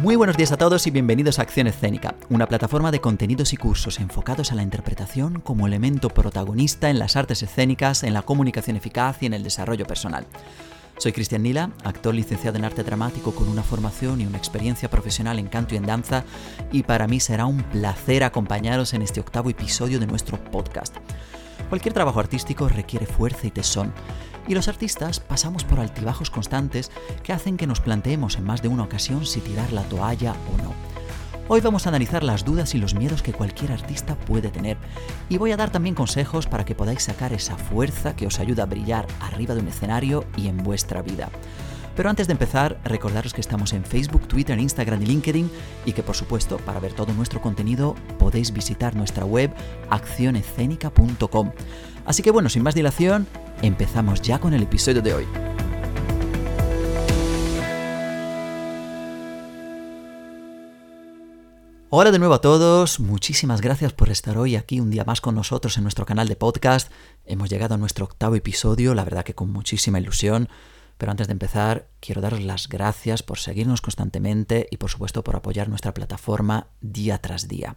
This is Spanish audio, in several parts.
Muy buenos días a todos y bienvenidos a Acción Escénica, una plataforma de contenidos y cursos enfocados a la interpretación como elemento protagonista en las artes escénicas, en la comunicación eficaz y en el desarrollo personal. Soy Cristian Nila, actor licenciado en arte dramático con una formación y una experiencia profesional en canto y en danza, y para mí será un placer acompañaros en este octavo episodio de nuestro podcast. Cualquier trabajo artístico requiere fuerza y tesón, y los artistas pasamos por altibajos constantes que hacen que nos planteemos en más de una ocasión si tirar la toalla o no. Hoy vamos a analizar las dudas y los miedos que cualquier artista puede tener y voy a dar también consejos para que podáis sacar esa fuerza que os ayuda a brillar arriba de un escenario y en vuestra vida. Pero antes de empezar, recordaros que estamos en Facebook, Twitter, Instagram y LinkedIn y que por supuesto para ver todo nuestro contenido podéis visitar nuestra web accionescénica.com. Así que bueno, sin más dilación, empezamos ya con el episodio de hoy. Hola de nuevo a todos, muchísimas gracias por estar hoy aquí un día más con nosotros en nuestro canal de podcast. Hemos llegado a nuestro octavo episodio, la verdad que con muchísima ilusión. Pero antes de empezar, quiero daros las gracias por seguirnos constantemente y por supuesto por apoyar nuestra plataforma día tras día.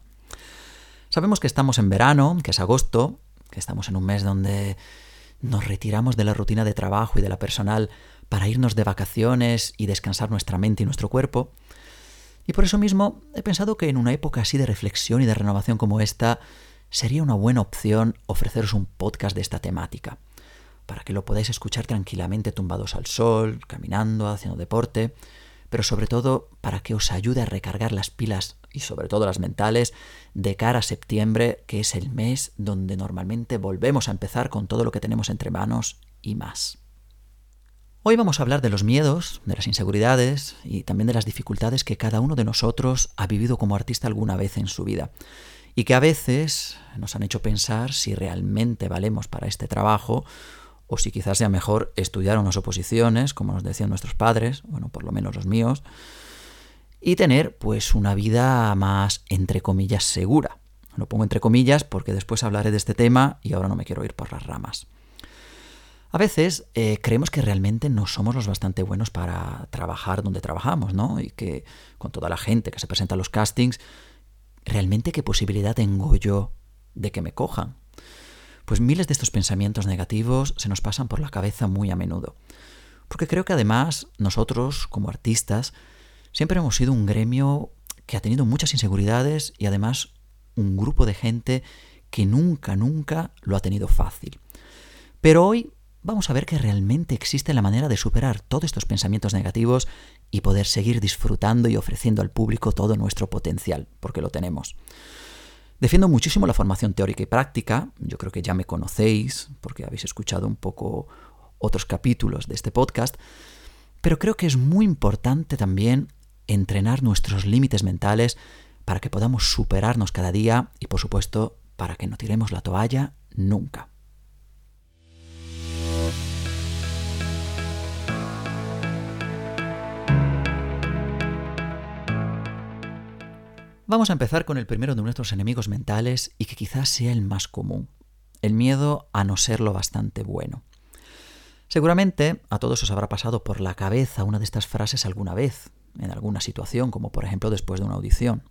Sabemos que estamos en verano, que es agosto, que estamos en un mes donde nos retiramos de la rutina de trabajo y de la personal para irnos de vacaciones y descansar nuestra mente y nuestro cuerpo. Y por eso mismo he pensado que en una época así de reflexión y de renovación como esta, sería una buena opción ofreceros un podcast de esta temática, para que lo podáis escuchar tranquilamente tumbados al sol, caminando, haciendo deporte, pero sobre todo para que os ayude a recargar las pilas y sobre todo las mentales de cara a septiembre, que es el mes donde normalmente volvemos a empezar con todo lo que tenemos entre manos y más. Hoy vamos a hablar de los miedos, de las inseguridades y también de las dificultades que cada uno de nosotros ha vivido como artista alguna vez en su vida y que a veces nos han hecho pensar si realmente valemos para este trabajo o si quizás sea mejor estudiar unas oposiciones, como nos decían nuestros padres, bueno, por lo menos los míos, y tener pues una vida más, entre comillas, segura. Lo pongo entre comillas porque después hablaré de este tema y ahora no me quiero ir por las ramas. A veces eh, creemos que realmente no somos los bastante buenos para trabajar donde trabajamos, ¿no? Y que con toda la gente que se presenta a los castings, ¿realmente qué posibilidad tengo yo de que me cojan? Pues miles de estos pensamientos negativos se nos pasan por la cabeza muy a menudo. Porque creo que además nosotros, como artistas, siempre hemos sido un gremio que ha tenido muchas inseguridades y además un grupo de gente que nunca, nunca lo ha tenido fácil. Pero hoy vamos a ver que realmente existe la manera de superar todos estos pensamientos negativos y poder seguir disfrutando y ofreciendo al público todo nuestro potencial, porque lo tenemos. Defiendo muchísimo la formación teórica y práctica, yo creo que ya me conocéis porque habéis escuchado un poco otros capítulos de este podcast, pero creo que es muy importante también entrenar nuestros límites mentales para que podamos superarnos cada día y por supuesto para que no tiremos la toalla nunca. Vamos a empezar con el primero de nuestros enemigos mentales y que quizás sea el más común, el miedo a no ser lo bastante bueno. Seguramente a todos os habrá pasado por la cabeza una de estas frases alguna vez, en alguna situación, como por ejemplo después de una audición.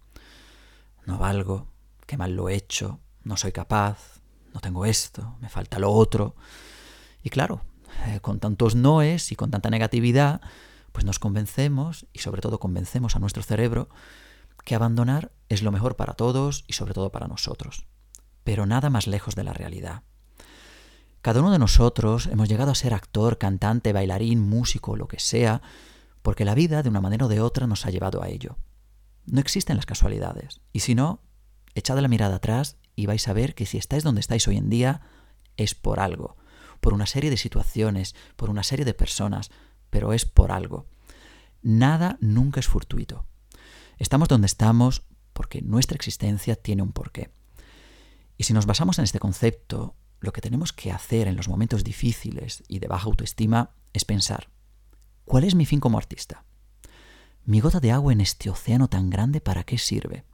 No valgo, qué mal lo he hecho, no soy capaz, no tengo esto, me falta lo otro. Y claro, eh, con tantos noes y con tanta negatividad, pues nos convencemos, y sobre todo convencemos a nuestro cerebro, que abandonar es lo mejor para todos y sobre todo para nosotros, pero nada más lejos de la realidad. Cada uno de nosotros hemos llegado a ser actor, cantante, bailarín, músico, lo que sea, porque la vida de una manera o de otra nos ha llevado a ello. No existen las casualidades, y si no, echad la mirada atrás y vais a ver que si estáis donde estáis hoy en día es por algo, por una serie de situaciones, por una serie de personas, pero es por algo. Nada nunca es fortuito. Estamos donde estamos porque nuestra existencia tiene un porqué. Y si nos basamos en este concepto, lo que tenemos que hacer en los momentos difíciles y de baja autoestima es pensar, ¿cuál es mi fin como artista? Mi gota de agua en este océano tan grande, ¿para qué sirve?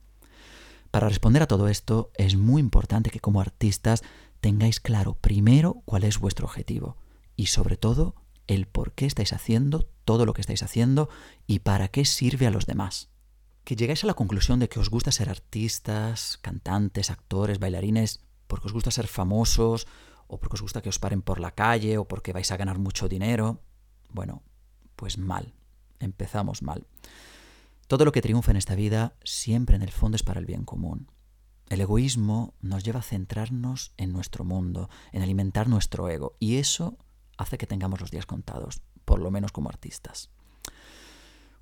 Para responder a todo esto es muy importante que como artistas tengáis claro primero cuál es vuestro objetivo y sobre todo el por qué estáis haciendo todo lo que estáis haciendo y para qué sirve a los demás que llegáis a la conclusión de que os gusta ser artistas, cantantes, actores, bailarines, porque os gusta ser famosos, o porque os gusta que os paren por la calle, o porque vais a ganar mucho dinero. Bueno, pues mal. Empezamos mal. Todo lo que triunfa en esta vida siempre en el fondo es para el bien común. El egoísmo nos lleva a centrarnos en nuestro mundo, en alimentar nuestro ego, y eso hace que tengamos los días contados, por lo menos como artistas.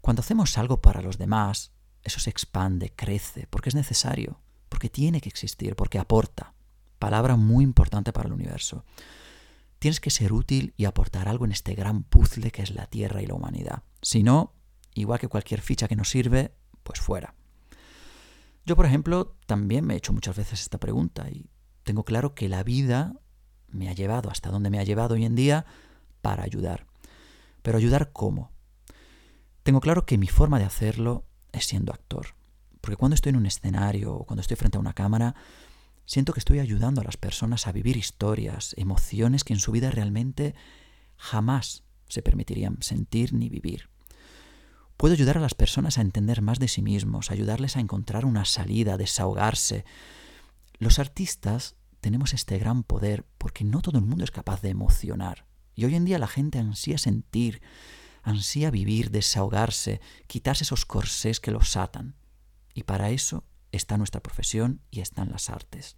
Cuando hacemos algo para los demás, eso se expande, crece, porque es necesario, porque tiene que existir, porque aporta. Palabra muy importante para el universo. Tienes que ser útil y aportar algo en este gran puzzle que es la Tierra y la humanidad. Si no, igual que cualquier ficha que nos sirve, pues fuera. Yo, por ejemplo, también me he hecho muchas veces esta pregunta y tengo claro que la vida me ha llevado hasta donde me ha llevado hoy en día para ayudar. Pero ayudar cómo? Tengo claro que mi forma de hacerlo es siendo actor. Porque cuando estoy en un escenario o cuando estoy frente a una cámara, siento que estoy ayudando a las personas a vivir historias, emociones que en su vida realmente jamás se permitirían sentir ni vivir. Puedo ayudar a las personas a entender más de sí mismos, ayudarles a encontrar una salida, a desahogarse. Los artistas tenemos este gran poder porque no todo el mundo es capaz de emocionar. Y hoy en día la gente ansía sentir, ansía vivir, desahogarse, quitarse esos corsés que los atan. Y para eso está nuestra profesión y están las artes.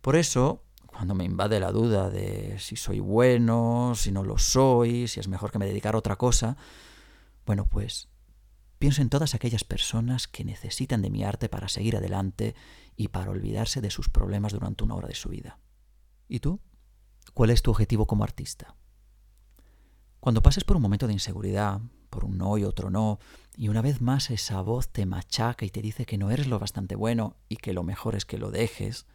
Por eso, cuando me invade la duda de si soy bueno, si no lo soy, si es mejor que me dedicar a otra cosa, bueno, pues pienso en todas aquellas personas que necesitan de mi arte para seguir adelante y para olvidarse de sus problemas durante una hora de su vida. ¿Y tú? ¿Cuál es tu objetivo como artista? Cuando pases por un momento de inseguridad, por un no y otro no, y una vez más esa voz te machaca y te dice que no eres lo bastante bueno y que lo mejor es que lo dejes,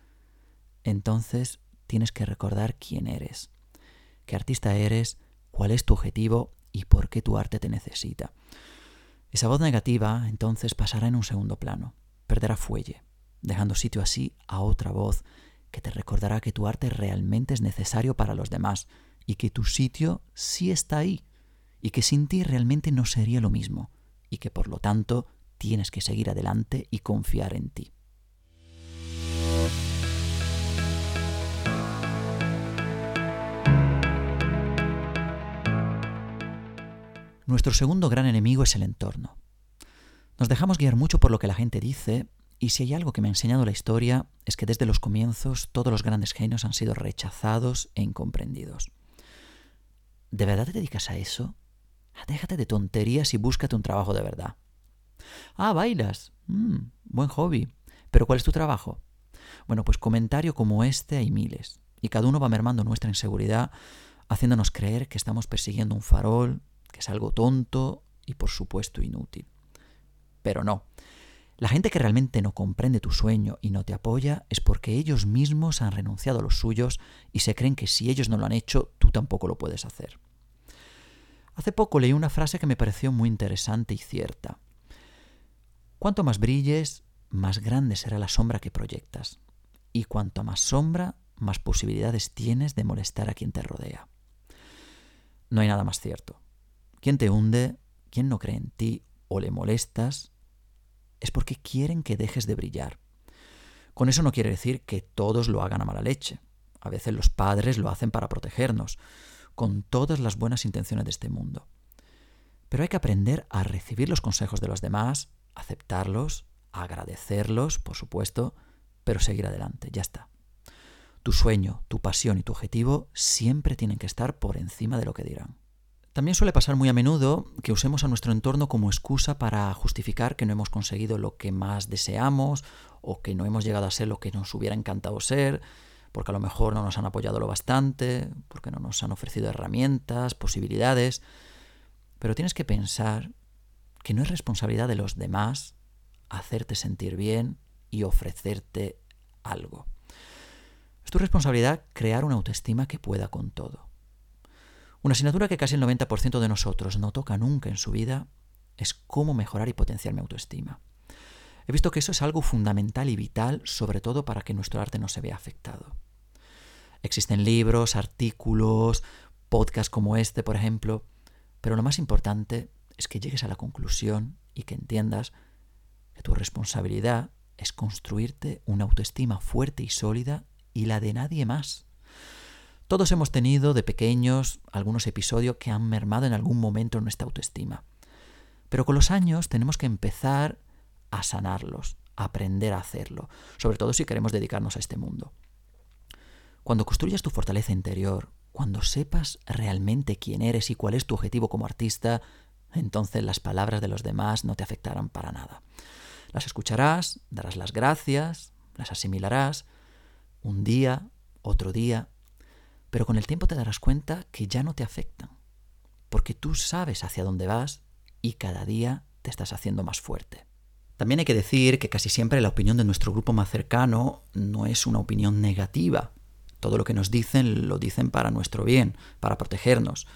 entonces tienes que recordar quién eres, qué artista eres, cuál es tu objetivo y por qué tu arte te necesita. Esa voz negativa entonces pasará en un segundo plano, perderá fuelle, dejando sitio así a otra voz que te recordará que tu arte realmente es necesario para los demás y que tu sitio sí está ahí y que sin ti realmente no sería lo mismo y que por lo tanto tienes que seguir adelante y confiar en ti. Nuestro segundo gran enemigo es el entorno. Nos dejamos guiar mucho por lo que la gente dice y si hay algo que me ha enseñado la historia es que desde los comienzos todos los grandes genios han sido rechazados e incomprendidos. ¿De verdad te dedicas a eso? Déjate de tonterías y búscate un trabajo de verdad. Ah, bailas. Mm, buen hobby. ¿Pero cuál es tu trabajo? Bueno, pues comentario como este hay miles. Y cada uno va mermando nuestra inseguridad, haciéndonos creer que estamos persiguiendo un farol, que es algo tonto y por supuesto inútil. Pero no. La gente que realmente no comprende tu sueño y no te apoya es porque ellos mismos han renunciado a los suyos y se creen que si ellos no lo han hecho, tú tampoco lo puedes hacer. Hace poco leí una frase que me pareció muy interesante y cierta. Cuanto más brilles, más grande será la sombra que proyectas. Y cuanto más sombra, más posibilidades tienes de molestar a quien te rodea. No hay nada más cierto. Quien te hunde, quien no cree en ti o le molestas, es porque quieren que dejes de brillar. Con eso no quiere decir que todos lo hagan a mala leche. A veces los padres lo hacen para protegernos, con todas las buenas intenciones de este mundo. Pero hay que aprender a recibir los consejos de los demás, aceptarlos, agradecerlos, por supuesto, pero seguir adelante, ya está. Tu sueño, tu pasión y tu objetivo siempre tienen que estar por encima de lo que dirán. También suele pasar muy a menudo que usemos a nuestro entorno como excusa para justificar que no hemos conseguido lo que más deseamos o que no hemos llegado a ser lo que nos hubiera encantado ser, porque a lo mejor no nos han apoyado lo bastante, porque no nos han ofrecido herramientas, posibilidades. Pero tienes que pensar que no es responsabilidad de los demás hacerte sentir bien y ofrecerte algo. Es tu responsabilidad crear una autoestima que pueda con todo. Una asignatura que casi el 90% de nosotros no toca nunca en su vida es cómo mejorar y potenciar mi autoestima. He visto que eso es algo fundamental y vital, sobre todo para que nuestro arte no se vea afectado. Existen libros, artículos, podcasts como este, por ejemplo, pero lo más importante es que llegues a la conclusión y que entiendas que tu responsabilidad es construirte una autoestima fuerte y sólida y la de nadie más. Todos hemos tenido de pequeños algunos episodios que han mermado en algún momento nuestra autoestima. Pero con los años tenemos que empezar a sanarlos, a aprender a hacerlo, sobre todo si queremos dedicarnos a este mundo. Cuando construyas tu fortaleza interior, cuando sepas realmente quién eres y cuál es tu objetivo como artista, entonces las palabras de los demás no te afectarán para nada. Las escucharás, darás las gracias, las asimilarás, un día, otro día, pero con el tiempo te darás cuenta que ya no te afectan, porque tú sabes hacia dónde vas y cada día te estás haciendo más fuerte. También hay que decir que casi siempre la opinión de nuestro grupo más cercano no es una opinión negativa. Todo lo que nos dicen lo dicen para nuestro bien, para protegernos.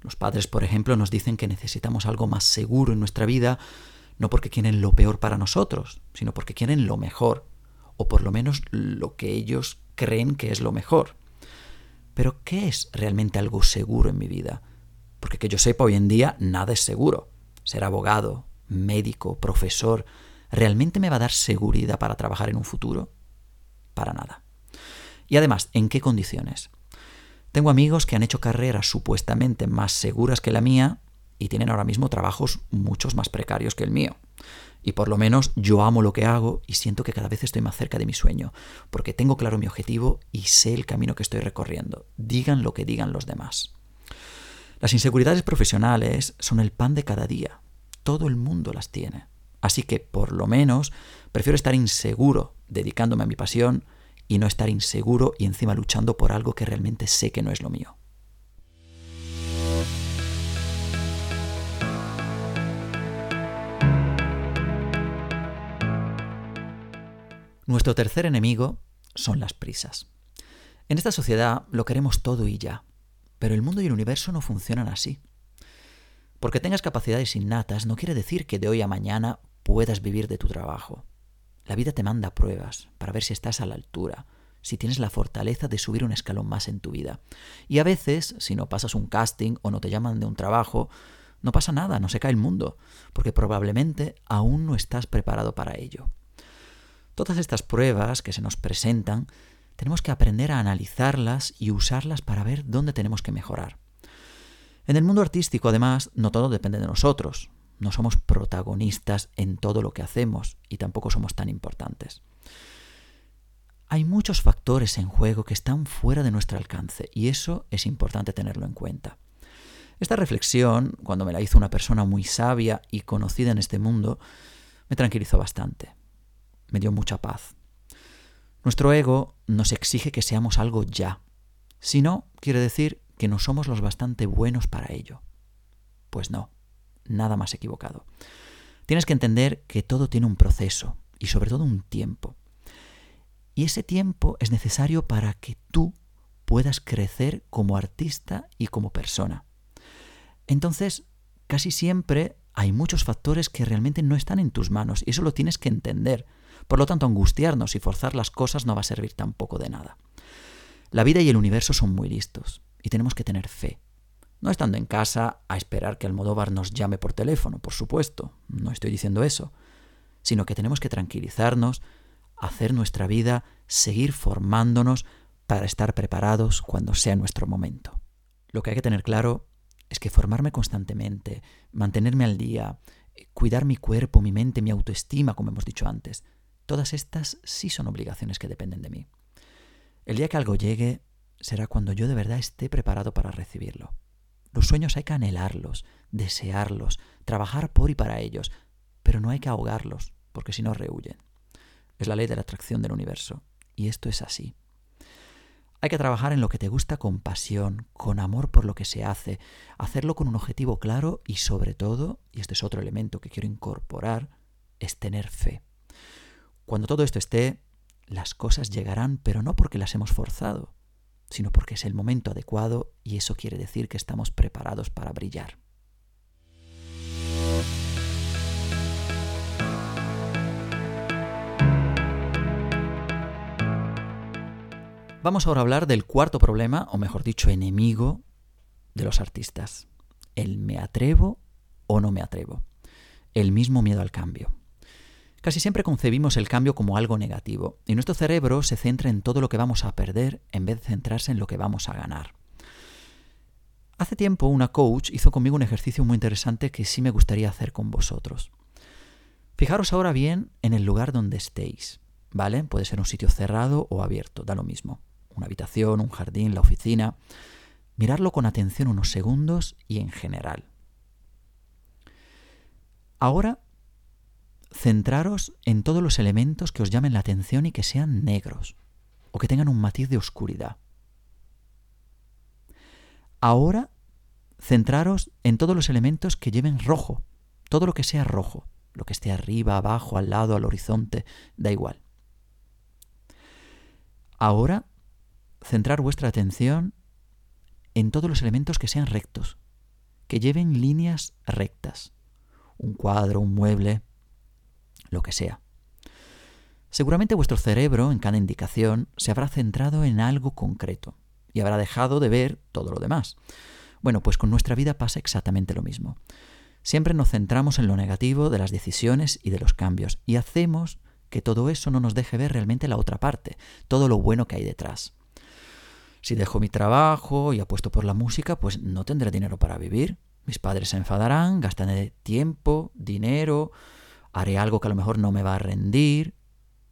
Los padres, por ejemplo, nos dicen que necesitamos algo más seguro en nuestra vida, no porque quieren lo peor para nosotros, sino porque quieren lo mejor, o por lo menos lo que ellos creen que es lo mejor. Pero ¿qué es realmente algo seguro en mi vida? Porque que yo sepa hoy en día nada es seguro. Ser abogado, médico, profesor, ¿realmente me va a dar seguridad para trabajar en un futuro? Para nada. Y además, ¿en qué condiciones? Tengo amigos que han hecho carreras supuestamente más seguras que la mía y tienen ahora mismo trabajos muchos más precarios que el mío. Y por lo menos yo amo lo que hago y siento que cada vez estoy más cerca de mi sueño, porque tengo claro mi objetivo y sé el camino que estoy recorriendo, digan lo que digan los demás. Las inseguridades profesionales son el pan de cada día, todo el mundo las tiene. Así que por lo menos prefiero estar inseguro dedicándome a mi pasión y no estar inseguro y encima luchando por algo que realmente sé que no es lo mío. Nuestro tercer enemigo son las prisas. En esta sociedad lo queremos todo y ya, pero el mundo y el universo no funcionan así. Porque tengas capacidades innatas no quiere decir que de hoy a mañana puedas vivir de tu trabajo. La vida te manda pruebas para ver si estás a la altura, si tienes la fortaleza de subir un escalón más en tu vida. Y a veces, si no pasas un casting o no te llaman de un trabajo, no pasa nada, no se cae el mundo, porque probablemente aún no estás preparado para ello. Todas estas pruebas que se nos presentan, tenemos que aprender a analizarlas y usarlas para ver dónde tenemos que mejorar. En el mundo artístico, además, no todo depende de nosotros. No somos protagonistas en todo lo que hacemos y tampoco somos tan importantes. Hay muchos factores en juego que están fuera de nuestro alcance y eso es importante tenerlo en cuenta. Esta reflexión, cuando me la hizo una persona muy sabia y conocida en este mundo, me tranquilizó bastante me dio mucha paz. Nuestro ego nos exige que seamos algo ya. Si no, quiere decir que no somos los bastante buenos para ello. Pues no, nada más equivocado. Tienes que entender que todo tiene un proceso y sobre todo un tiempo. Y ese tiempo es necesario para que tú puedas crecer como artista y como persona. Entonces, casi siempre hay muchos factores que realmente no están en tus manos y eso lo tienes que entender. Por lo tanto, angustiarnos y forzar las cosas no va a servir tampoco de nada. La vida y el universo son muy listos y tenemos que tener fe. No estando en casa a esperar que Almodóvar nos llame por teléfono, por supuesto, no estoy diciendo eso, sino que tenemos que tranquilizarnos, hacer nuestra vida, seguir formándonos para estar preparados cuando sea nuestro momento. Lo que hay que tener claro es que formarme constantemente, mantenerme al día, cuidar mi cuerpo, mi mente, mi autoestima, como hemos dicho antes, Todas estas sí son obligaciones que dependen de mí. El día que algo llegue será cuando yo de verdad esté preparado para recibirlo. Los sueños hay que anhelarlos, desearlos, trabajar por y para ellos, pero no hay que ahogarlos, porque si no rehuyen. Es la ley de la atracción del universo, y esto es así. Hay que trabajar en lo que te gusta con pasión, con amor por lo que se hace, hacerlo con un objetivo claro y sobre todo, y este es otro elemento que quiero incorporar, es tener fe. Cuando todo esto esté, las cosas llegarán, pero no porque las hemos forzado, sino porque es el momento adecuado y eso quiere decir que estamos preparados para brillar. Vamos ahora a hablar del cuarto problema, o mejor dicho, enemigo de los artistas. El me atrevo o no me atrevo. El mismo miedo al cambio. Casi siempre concebimos el cambio como algo negativo y nuestro cerebro se centra en todo lo que vamos a perder en vez de centrarse en lo que vamos a ganar. Hace tiempo una coach hizo conmigo un ejercicio muy interesante que sí me gustaría hacer con vosotros. Fijaros ahora bien en el lugar donde estéis, ¿vale? Puede ser un sitio cerrado o abierto, da lo mismo. Una habitación, un jardín, la oficina. Mirarlo con atención unos segundos y en general. Ahora centraros en todos los elementos que os llamen la atención y que sean negros o que tengan un matiz de oscuridad. Ahora, centraros en todos los elementos que lleven rojo, todo lo que sea rojo, lo que esté arriba, abajo, al lado, al horizonte, da igual. Ahora, centrar vuestra atención en todos los elementos que sean rectos, que lleven líneas rectas. Un cuadro, un mueble, lo que sea. Seguramente vuestro cerebro, en cada indicación, se habrá centrado en algo concreto y habrá dejado de ver todo lo demás. Bueno, pues con nuestra vida pasa exactamente lo mismo. Siempre nos centramos en lo negativo de las decisiones y de los cambios y hacemos que todo eso no nos deje ver realmente la otra parte, todo lo bueno que hay detrás. Si dejo mi trabajo y apuesto por la música, pues no tendré dinero para vivir. Mis padres se enfadarán, gastaré tiempo, dinero, haré algo que a lo mejor no me va a rendir.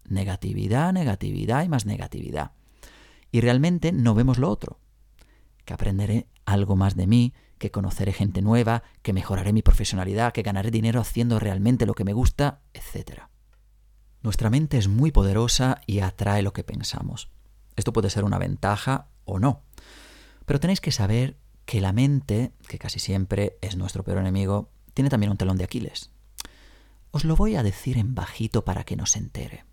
Negatividad, negatividad y más negatividad. Y realmente no vemos lo otro, que aprenderé algo más de mí, que conoceré gente nueva, que mejoraré mi profesionalidad, que ganaré dinero haciendo realmente lo que me gusta, etc. Nuestra mente es muy poderosa y atrae lo que pensamos. Esto puede ser una ventaja o no. Pero tenéis que saber que la mente, que casi siempre es nuestro peor enemigo, tiene también un telón de Aquiles. Os lo voy a decir en bajito para que nos entere.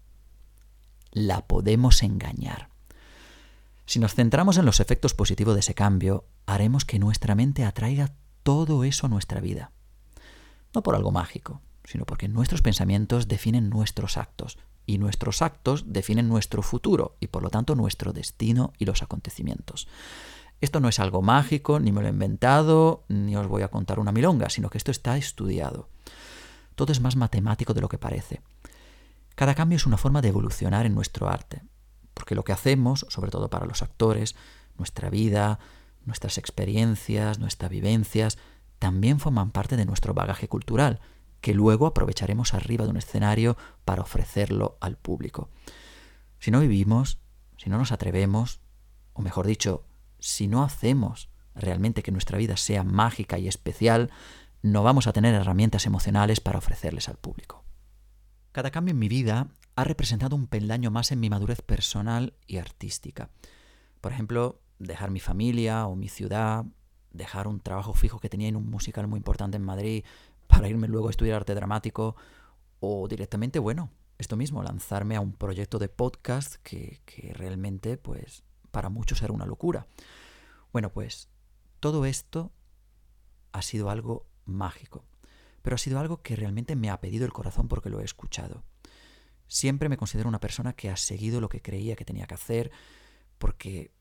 La podemos engañar. Si nos centramos en los efectos positivos de ese cambio, haremos que nuestra mente atraiga todo eso a nuestra vida. No por algo mágico, sino porque nuestros pensamientos definen nuestros actos, y nuestros actos definen nuestro futuro, y por lo tanto nuestro destino y los acontecimientos. Esto no es algo mágico, ni me lo he inventado, ni os voy a contar una milonga, sino que esto está estudiado. Todo es más matemático de lo que parece. Cada cambio es una forma de evolucionar en nuestro arte, porque lo que hacemos, sobre todo para los actores, nuestra vida, nuestras experiencias, nuestras vivencias, también forman parte de nuestro bagaje cultural, que luego aprovecharemos arriba de un escenario para ofrecerlo al público. Si no vivimos, si no nos atrevemos, o mejor dicho, si no hacemos realmente que nuestra vida sea mágica y especial, no vamos a tener herramientas emocionales para ofrecerles al público. Cada cambio en mi vida ha representado un peldaño más en mi madurez personal y artística. Por ejemplo, dejar mi familia o mi ciudad, dejar un trabajo fijo que tenía en un musical muy importante en Madrid para irme luego a estudiar arte dramático o directamente, bueno, esto mismo, lanzarme a un proyecto de podcast que, que realmente, pues, para muchos era una locura. Bueno, pues todo esto ha sido algo mágico. Pero ha sido algo que realmente me ha pedido el corazón porque lo he escuchado. Siempre me considero una persona que ha seguido lo que creía que tenía que hacer porque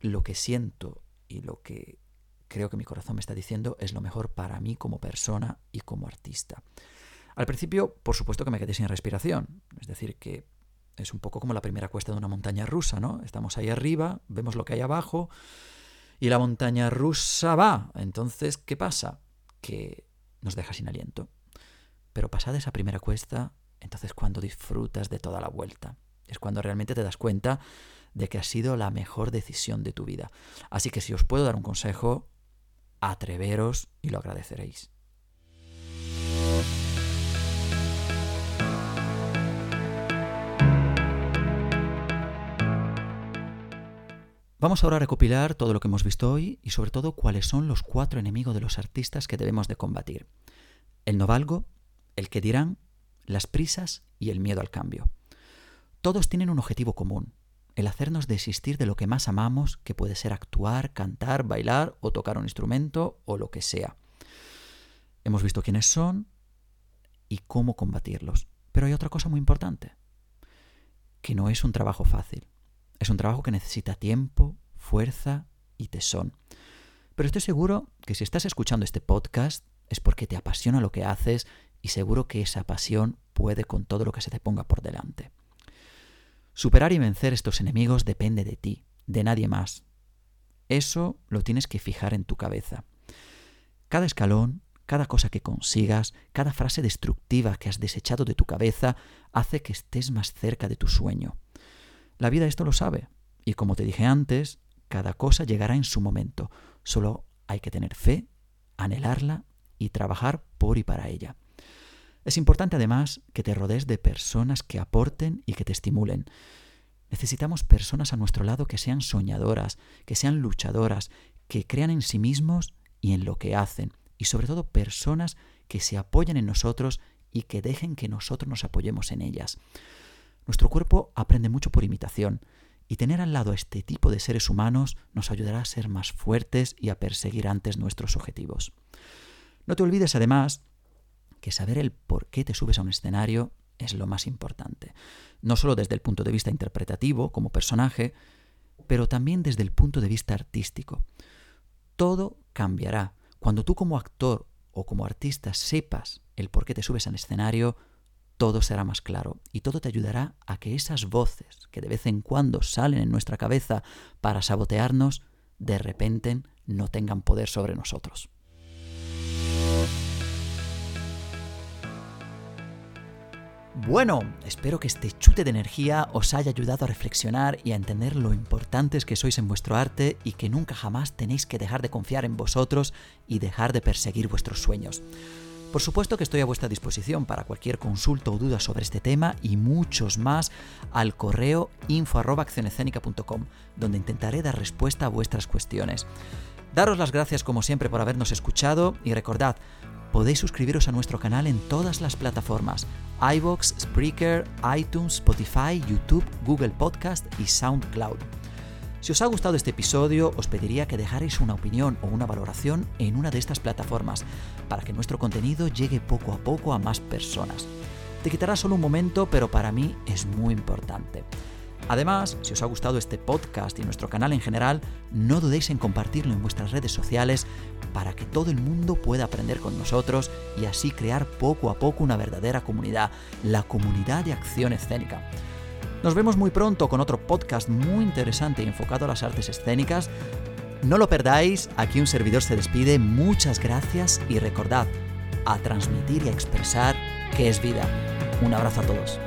lo que siento y lo que creo que mi corazón me está diciendo es lo mejor para mí como persona y como artista. Al principio, por supuesto que me quedé sin respiración, es decir, que es un poco como la primera cuesta de una montaña rusa, ¿no? Estamos ahí arriba, vemos lo que hay abajo y la montaña rusa va. Entonces, ¿qué pasa? Que nos deja sin aliento. Pero pasada esa primera cuesta, entonces cuando disfrutas de toda la vuelta. Es cuando realmente te das cuenta de que ha sido la mejor decisión de tu vida. Así que si os puedo dar un consejo, atreveros y lo agradeceréis. Vamos ahora a recopilar todo lo que hemos visto hoy y sobre todo cuáles son los cuatro enemigos de los artistas que debemos de combatir. El no valgo, el que dirán, las prisas y el miedo al cambio. Todos tienen un objetivo común, el hacernos desistir de lo que más amamos, que puede ser actuar, cantar, bailar o tocar un instrumento o lo que sea. Hemos visto quiénes son y cómo combatirlos. Pero hay otra cosa muy importante, que no es un trabajo fácil. Es un trabajo que necesita tiempo, fuerza y tesón. Pero estoy seguro que si estás escuchando este podcast es porque te apasiona lo que haces y seguro que esa pasión puede con todo lo que se te ponga por delante. Superar y vencer estos enemigos depende de ti, de nadie más. Eso lo tienes que fijar en tu cabeza. Cada escalón, cada cosa que consigas, cada frase destructiva que has desechado de tu cabeza hace que estés más cerca de tu sueño. La vida esto lo sabe, y como te dije antes, cada cosa llegará en su momento. Solo hay que tener fe, anhelarla y trabajar por y para ella. Es importante además que te rodees de personas que aporten y que te estimulen. Necesitamos personas a nuestro lado que sean soñadoras, que sean luchadoras, que crean en sí mismos y en lo que hacen, y sobre todo personas que se apoyen en nosotros y que dejen que nosotros nos apoyemos en ellas. Nuestro cuerpo aprende mucho por imitación, y tener al lado a este tipo de seres humanos nos ayudará a ser más fuertes y a perseguir antes nuestros objetivos. No te olvides además que saber el por qué te subes a un escenario es lo más importante, no solo desde el punto de vista interpretativo, como personaje, pero también desde el punto de vista artístico. Todo cambiará cuando tú como actor o como artista sepas el por qué te subes al escenario, todo será más claro y todo te ayudará a que esas voces que de vez en cuando salen en nuestra cabeza para sabotearnos, de repente no tengan poder sobre nosotros. Bueno, espero que este chute de energía os haya ayudado a reflexionar y a entender lo importantes que sois en vuestro arte y que nunca jamás tenéis que dejar de confiar en vosotros y dejar de perseguir vuestros sueños. Por supuesto que estoy a vuestra disposición para cualquier consulta o duda sobre este tema y muchos más al correo info.accionescénica.com, donde intentaré dar respuesta a vuestras cuestiones. Daros las gracias como siempre por habernos escuchado y recordad, podéis suscribiros a nuestro canal en todas las plataformas, iVoox, Spreaker, iTunes, Spotify, YouTube, Google Podcast y SoundCloud. Si os ha gustado este episodio, os pediría que dejarais una opinión o una valoración en una de estas plataformas, para que nuestro contenido llegue poco a poco a más personas. Te quitará solo un momento, pero para mí es muy importante. Además, si os ha gustado este podcast y nuestro canal en general, no dudéis en compartirlo en vuestras redes sociales para que todo el mundo pueda aprender con nosotros y así crear poco a poco una verdadera comunidad, la comunidad de acción escénica. Nos vemos muy pronto con otro podcast muy interesante enfocado a las artes escénicas. No lo perdáis, aquí un servidor se despide, muchas gracias y recordad, a transmitir y a expresar que es vida. Un abrazo a todos.